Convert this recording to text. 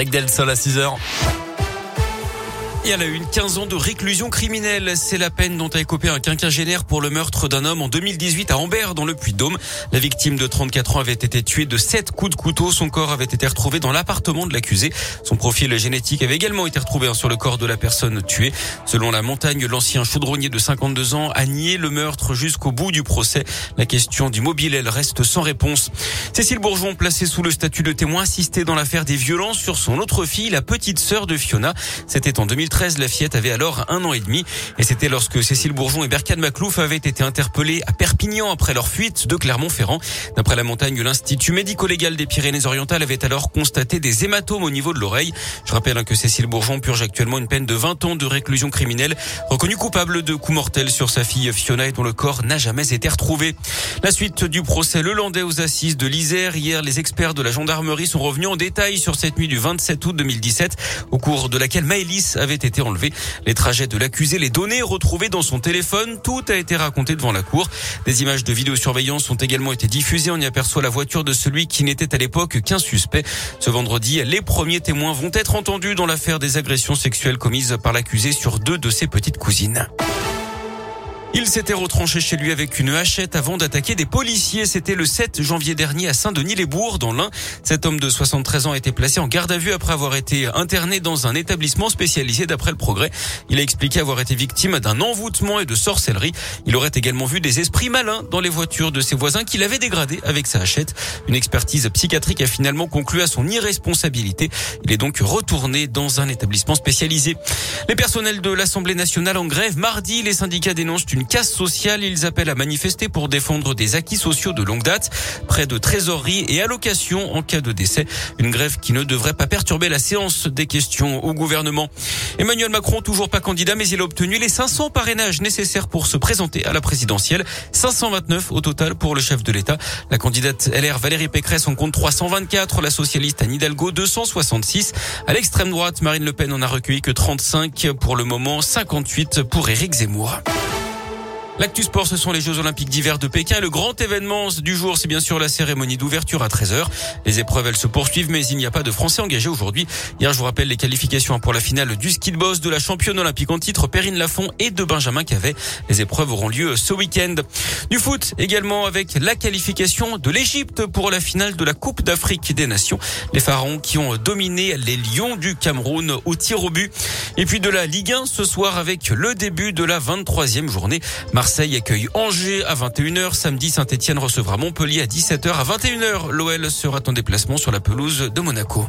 Greg Delsol à 6h. Et elle a eu une 15 ans de réclusion criminelle. C'est la peine dont a écopé un quinquagénaire pour le meurtre d'un homme en 2018 à Ambert, dans le Puy-de-Dôme. La victime de 34 ans avait été tuée de 7 coups de couteau. Son corps avait été retrouvé dans l'appartement de l'accusé. Son profil génétique avait également été retrouvé hein, sur le corps de la personne tuée. Selon la montagne, l'ancien chaudronnier de 52 ans a nié le meurtre jusqu'au bout du procès. La question du mobile, elle reste sans réponse. Cécile Bourgeon, placée sous le statut de témoin, assistait dans l'affaire des violences sur son autre fille, la petite sœur de Fiona. C'était en 2000 2013, la fillette avait alors un an et demi. Et c'était lorsque Cécile Bourgeon et Berkane Maclouf avaient été interpellés à Perpignan après leur fuite de Clermont-Ferrand. D'après la montagne, l'Institut médico-légal des Pyrénées-Orientales avait alors constaté des hématomes au niveau de l'oreille. Je rappelle hein, que Cécile Bourgeon purge actuellement une peine de 20 ans de réclusion criminelle, reconnue coupable de coups mortels sur sa fille Fiona et dont le corps n'a jamais été retrouvé. La suite du procès Le Landais aux assises de l'Isère. Hier, les experts de la gendarmerie sont revenus en détail sur cette nuit du 27 août 2017, au cours de laquelle Maëlys avait été enlevé. Les trajets de l'accusé, les données retrouvées dans son téléphone, tout a été raconté devant la cour. Des images de vidéosurveillance ont également été diffusées. On y aperçoit la voiture de celui qui n'était à l'époque qu'un suspect. Ce vendredi, les premiers témoins vont être entendus dans l'affaire des agressions sexuelles commises par l'accusé sur deux de ses petites cousines. Il s'était retranché chez lui avec une hachette avant d'attaquer des policiers. C'était le 7 janvier dernier à Saint-Denis-les-Bourgs, dans l'Ain. Cet homme de 73 ans a été placé en garde à vue après avoir été interné dans un établissement spécialisé d'après le progrès. Il a expliqué avoir été victime d'un envoûtement et de sorcellerie. Il aurait également vu des esprits malins dans les voitures de ses voisins qu'il avait dégradé avec sa hachette. Une expertise psychiatrique a finalement conclu à son irresponsabilité. Il est donc retourné dans un établissement spécialisé. Les personnels de l'Assemblée nationale en grève mardi, les syndicats dénoncent une une casse sociale. Ils appellent à manifester pour défendre des acquis sociaux de longue date, près de trésorerie et allocations en cas de décès. Une grève qui ne devrait pas perturber la séance des questions au gouvernement. Emmanuel Macron, toujours pas candidat, mais il a obtenu les 500 parrainages nécessaires pour se présenter à la présidentielle. 529 au total pour le chef de l'État. La candidate LR Valérie Pécresse en compte 324, la socialiste Anne Hidalgo 266. À l'extrême droite, Marine Le Pen en a recueilli que 35 pour le moment, 58 pour Éric Zemmour. L'actu sport, ce sont les Jeux Olympiques d'hiver de Pékin. Le grand événement du jour, c'est bien sûr la cérémonie d'ouverture à 13h. Les épreuves, elles se poursuivent, mais il n'y a pas de Français engagés aujourd'hui. Hier, je vous rappelle les qualifications pour la finale du ski de boss de la championne olympique en titre, Perrine Lafont et de Benjamin Cavet. Les épreuves auront lieu ce week-end. Du foot également avec la qualification de l'Égypte pour la finale de la Coupe d'Afrique des Nations. Les pharaons qui ont dominé les Lions du Cameroun au tir au but. Et puis de la Ligue 1 ce soir avec le début de la 23e journée. Marseille accueille Angers à 21h. Samedi, Saint-Etienne recevra Montpellier à 17h. À 21h, l'OL sera en déplacement sur la pelouse de Monaco.